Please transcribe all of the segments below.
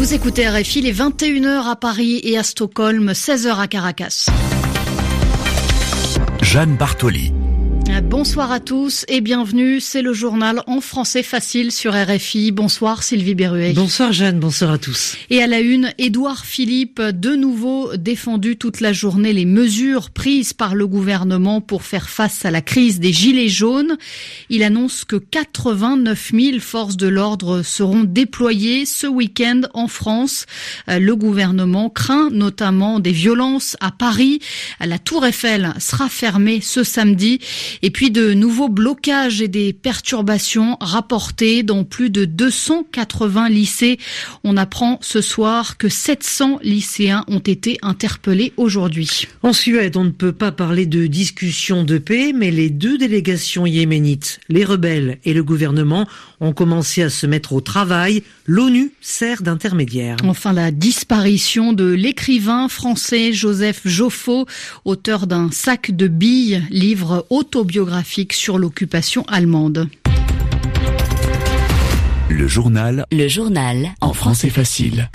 Vous écoutez RFI les 21h à Paris et à Stockholm, 16h à Caracas. Jeanne Bartoli. Bonsoir à tous et bienvenue. C'est le journal en français facile sur RFI. Bonsoir Sylvie Berruet. Bonsoir Jeanne, bonsoir à tous. Et à la une, Édouard Philippe, de nouveau défendu toute la journée les mesures prises par le gouvernement pour faire face à la crise des gilets jaunes. Il annonce que 89 000 forces de l'ordre seront déployées ce week-end en France. Le gouvernement craint notamment des violences à Paris. La Tour Eiffel sera fermée ce samedi. Et puis de nouveaux blocages et des perturbations rapportés dans plus de 280 lycées. On apprend ce soir que 700 lycéens ont été interpellés aujourd'hui. En Suède, on ne peut pas parler de discussion de paix, mais les deux délégations yéménites, les rebelles et le gouvernement, ont commencé à se mettre au travail. L'ONU sert d'intermédiaire. Enfin, la disparition de l'écrivain français Joseph Joffo, auteur d'un sac de billes, livre autobiographique sur l'occupation allemande. Le journal. Le journal. En français facile.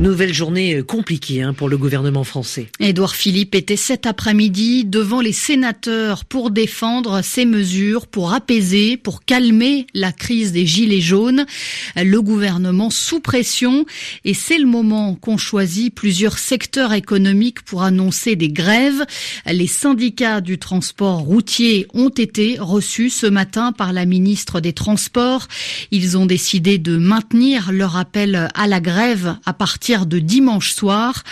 Nouvelle journée euh, compliquée hein, pour le gouvernement français. Édouard Philippe était cet après-midi devant les sénateurs pour défendre ces mesures, pour apaiser, pour calmer la crise des gilets jaunes. Le gouvernement sous pression et c'est le moment qu'ont choisi plusieurs secteurs économiques pour annoncer des grèves. Les syndicats du transport routier ont été reçus ce matin par la ministre des Transports. Ils ont décidé de maintenir leur appel à la grève à partir de dimanche soir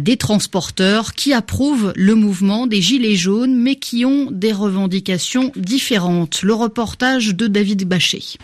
des transporteurs qui approuvent le mouvement des Gilets jaunes mais qui ont des revendications différentes. Le reportage de David Bachet.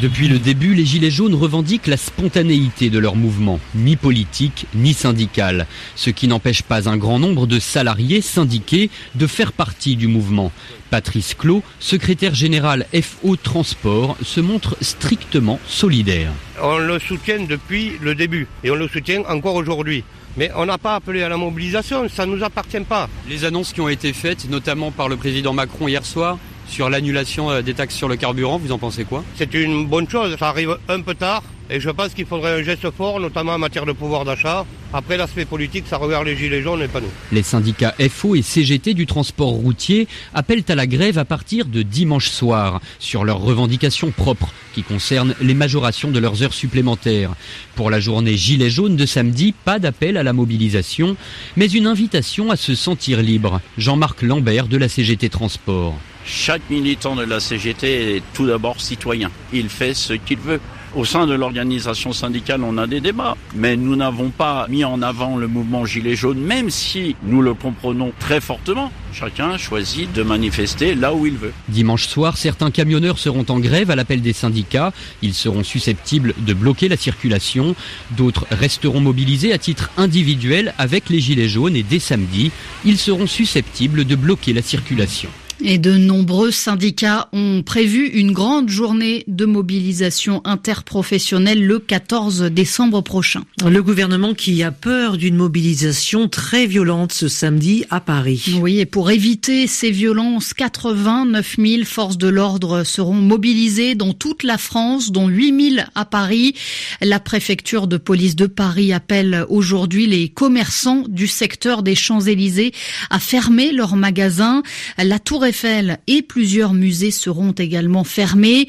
Depuis le début, les Gilets jaunes revendiquent la spontanéité de leur mouvement, ni politique ni syndical, ce qui n'empêche pas un grand nombre de salariés syndiqués de faire partie du mouvement. Patrice Clot, secrétaire général FO Transport, se montre strictement solidaire. On le soutient depuis le début et on le soutient encore aujourd'hui. Mais on n'a pas appelé à la mobilisation, ça ne nous appartient pas. Les annonces qui ont été faites, notamment par le président Macron hier soir, sur l'annulation des taxes sur le carburant, vous en pensez quoi? C'est une bonne chose, ça arrive un peu tard et je pense qu'il faudrait un geste fort, notamment en matière de pouvoir d'achat. Après l'aspect politique, ça regarde les gilets jaunes et pas nous. Les syndicats FO et CGT du transport routier appellent à la grève à partir de dimanche soir sur leurs revendications propres qui concernent les majorations de leurs heures supplémentaires. Pour la journée gilets jaunes de samedi, pas d'appel à la mobilisation, mais une invitation à se sentir libre. Jean-Marc Lambert de la CGT Transport. Chaque militant de la CGT est tout d'abord citoyen. Il fait ce qu'il veut. Au sein de l'organisation syndicale, on a des débats, mais nous n'avons pas mis en avant le mouvement Gilets jaunes, même si nous le comprenons très fortement. Chacun choisit de manifester là où il veut. Dimanche soir, certains camionneurs seront en grève à l'appel des syndicats. Ils seront susceptibles de bloquer la circulation. D'autres resteront mobilisés à titre individuel avec les Gilets jaunes et dès samedi, ils seront susceptibles de bloquer la circulation. Et de nombreux syndicats ont prévu une grande journée de mobilisation interprofessionnelle le 14 décembre prochain. Le gouvernement qui a peur d'une mobilisation très violente ce samedi à Paris. Oui, et pour éviter ces violences, 89 000 forces de l'ordre seront mobilisées dans toute la France, dont 8 000 à Paris. La préfecture de police de Paris appelle aujourd'hui les commerçants du secteur des Champs-Élysées à fermer leurs magasins. La Tour Eiffel et plusieurs musées seront également fermés.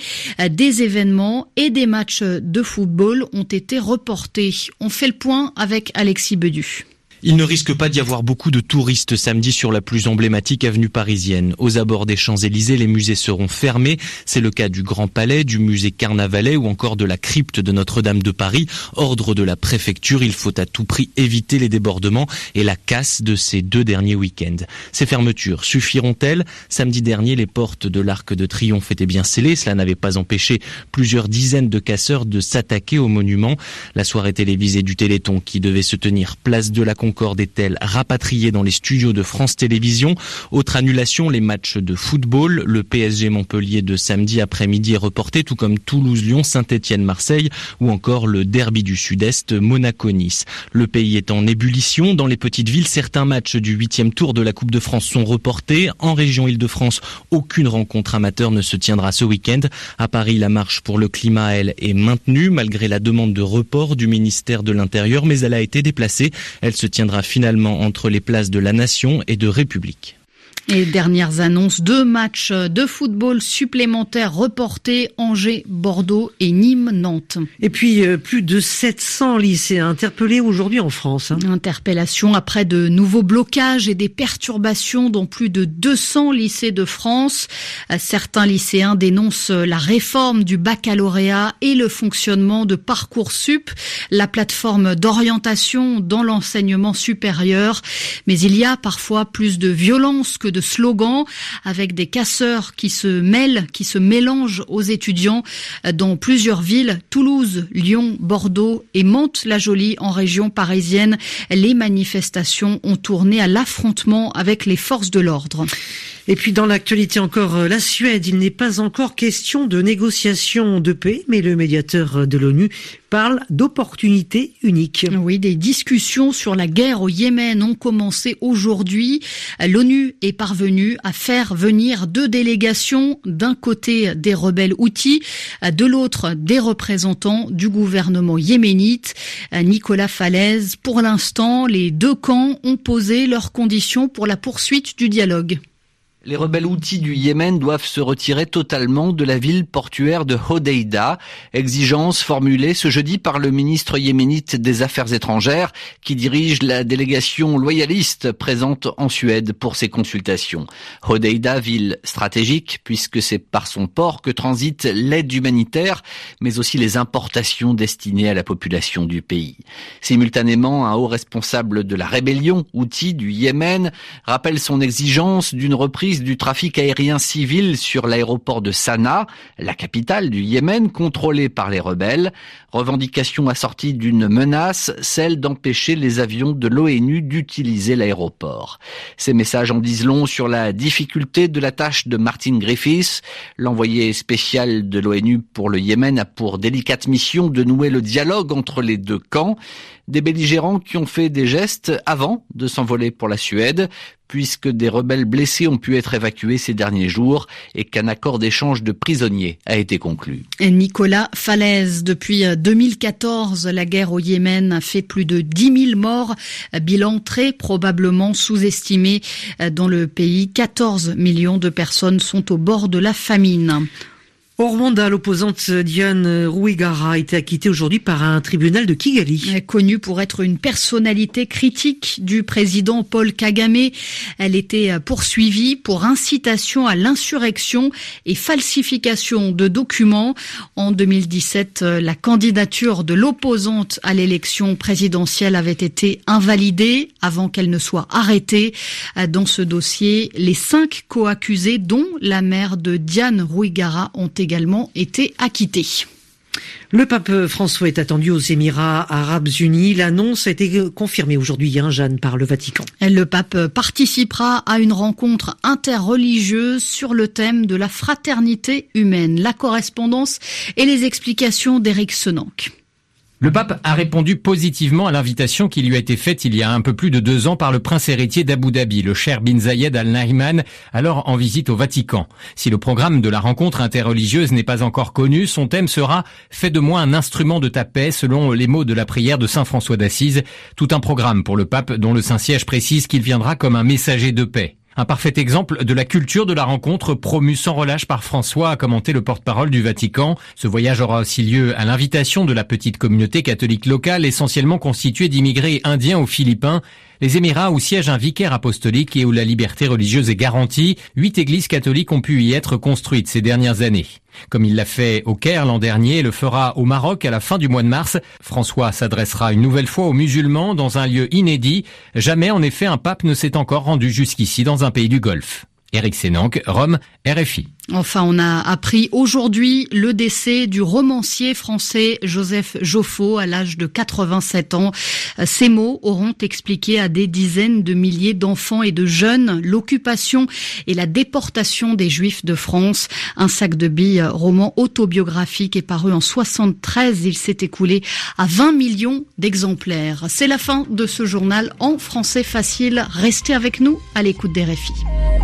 Des événements et des matchs de football ont été reportés. On fait le point avec Alexis Bedu. Il ne risque pas d'y avoir beaucoup de touristes samedi sur la plus emblématique avenue parisienne. Aux abords des Champs-Élysées, les musées seront fermés. C'est le cas du Grand Palais, du musée Carnavalet ou encore de la crypte de Notre-Dame de Paris. Ordre de la préfecture, il faut à tout prix éviter les débordements et la casse de ces deux derniers week-ends. Ces fermetures suffiront-elles? Samedi dernier, les portes de l'Arc de Triomphe étaient bien scellées. Cela n'avait pas empêché plusieurs dizaines de casseurs de s'attaquer au monument. La soirée télévisée du Téléthon qui devait se tenir place de la Concorde est-elle rapatriée dans les studios de France Télévisions? Autre annulation, les matchs de football. Le PSG Montpellier de samedi après-midi est reporté, tout comme Toulouse-Lyon, Saint-Étienne-Marseille ou encore le derby du Sud-Est Monaco-Nice. Le pays est en ébullition. Dans les petites villes, certains matchs du huitième tour de la Coupe de France sont reportés. En région Île-de-France, aucune rencontre amateur ne se tiendra ce week-end. À Paris, la marche pour le climat, elle, est maintenue malgré la demande de report du ministère de l'Intérieur, mais elle a été déplacée. Elle se tiendra finalement entre les places de la Nation et de République. Et dernières annonces, deux matchs de football supplémentaires reportés, Angers, Bordeaux et Nîmes, Nantes. Et puis euh, plus de 700 lycéens interpellés aujourd'hui en France. Hein. Interpellation après de nouveaux blocages et des perturbations dans plus de 200 lycées de France. Certains lycéens dénoncent la réforme du baccalauréat et le fonctionnement de Parcoursup, la plateforme d'orientation dans l'enseignement supérieur. Mais il y a parfois plus de violence que de slogans avec des casseurs qui se mêlent, qui se mélangent aux étudiants dans plusieurs villes, Toulouse, Lyon, Bordeaux et Mantes-la-Jolie en région parisienne. Les manifestations ont tourné à l'affrontement avec les forces de l'ordre. Et puis dans l'actualité encore, euh, la Suède, il n'est pas encore question de négociation de paix, mais le médiateur de l'ONU parle d'opportunités uniques. Oui, des discussions sur la guerre au Yémen ont commencé aujourd'hui. L'ONU est parvenue à faire venir deux délégations, d'un côté des rebelles outils, de l'autre des représentants du gouvernement yéménite. Nicolas Falaise, pour l'instant, les deux camps ont posé leurs conditions pour la poursuite du dialogue. Les rebelles outils du Yémen doivent se retirer totalement de la ville portuaire de Hodeida, exigence formulée ce jeudi par le ministre yéménite des Affaires étrangères qui dirige la délégation loyaliste présente en Suède pour ces consultations. Hodeida, ville stratégique puisque c'est par son port que transite l'aide humanitaire mais aussi les importations destinées à la population du pays. Simultanément, un haut responsable de la rébellion outil du Yémen rappelle son exigence d'une reprise du trafic aérien civil sur l'aéroport de Sanaa, la capitale du Yémen, contrôlée par les rebelles. Revendication assortie d'une menace, celle d'empêcher les avions de l'ONU d'utiliser l'aéroport. Ces messages en disent long sur la difficulté de la tâche de Martin Griffiths. L'envoyé spécial de l'ONU pour le Yémen a pour délicate mission de nouer le dialogue entre les deux camps. Des belligérants qui ont fait des gestes avant de s'envoler pour la Suède, puisque des rebelles blessés ont pu être évacués ces derniers jours et qu'un accord d'échange de prisonniers a été conclu. Nicolas Falaise, depuis 2014, la guerre au Yémen a fait plus de 10 000 morts, bilan très probablement sous-estimé dans le pays. 14 millions de personnes sont au bord de la famine. Au l'opposante Diane Rwigara a été acquittée aujourd'hui par un tribunal de Kigali. Connue pour être une personnalité critique du président Paul Kagame, elle était poursuivie pour incitation à l'insurrection et falsification de documents. En 2017, la candidature de l'opposante à l'élection présidentielle avait été invalidée avant qu'elle ne soit arrêtée. Dans ce dossier, les cinq co-accusés, dont la mère de Diane Rwigara, ont été également été acquitté. Le pape François est attendu aux Émirats arabes unis. L'annonce a été confirmée aujourd'hui, hein, Jeanne, par le Vatican. Le pape participera à une rencontre interreligieuse sur le thème de la fraternité humaine. La correspondance et les explications d'Éric Senanc. Le pape a répondu positivement à l'invitation qui lui a été faite il y a un peu plus de deux ans par le prince héritier d'Abu Dhabi, le cher bin Zayed Al Nahyan, alors en visite au Vatican. Si le programme de la rencontre interreligieuse n'est pas encore connu, son thème sera Fais de moi un instrument de ta paix, selon les mots de la prière de Saint François d'Assise. Tout un programme pour le pape dont le Saint-Siège précise qu'il viendra comme un messager de paix. Un parfait exemple de la culture de la rencontre promue sans relâche par François, a commenté le porte-parole du Vatican. Ce voyage aura aussi lieu à l'invitation de la petite communauté catholique locale, essentiellement constituée d'immigrés indiens ou philippins, les Émirats où siège un vicaire apostolique et où la liberté religieuse est garantie, huit églises catholiques ont pu y être construites ces dernières années. Comme il l'a fait au Caire l'an dernier et le fera au Maroc à la fin du mois de mars, François s'adressera une nouvelle fois aux musulmans dans un lieu inédit. Jamais en effet un pape ne s'est encore rendu jusqu'ici dans un pays du Golfe. Eric Sénanque, Rome, RFI. Enfin, on a appris aujourd'hui le décès du romancier français Joseph Joffo à l'âge de 87 ans. Ces mots auront expliqué à des dizaines de milliers d'enfants et de jeunes l'occupation et la déportation des Juifs de France. Un sac de billes roman autobiographique est paru en 73. Il s'est écoulé à 20 millions d'exemplaires. C'est la fin de ce journal en français facile. Restez avec nous à l'écoute des RFI.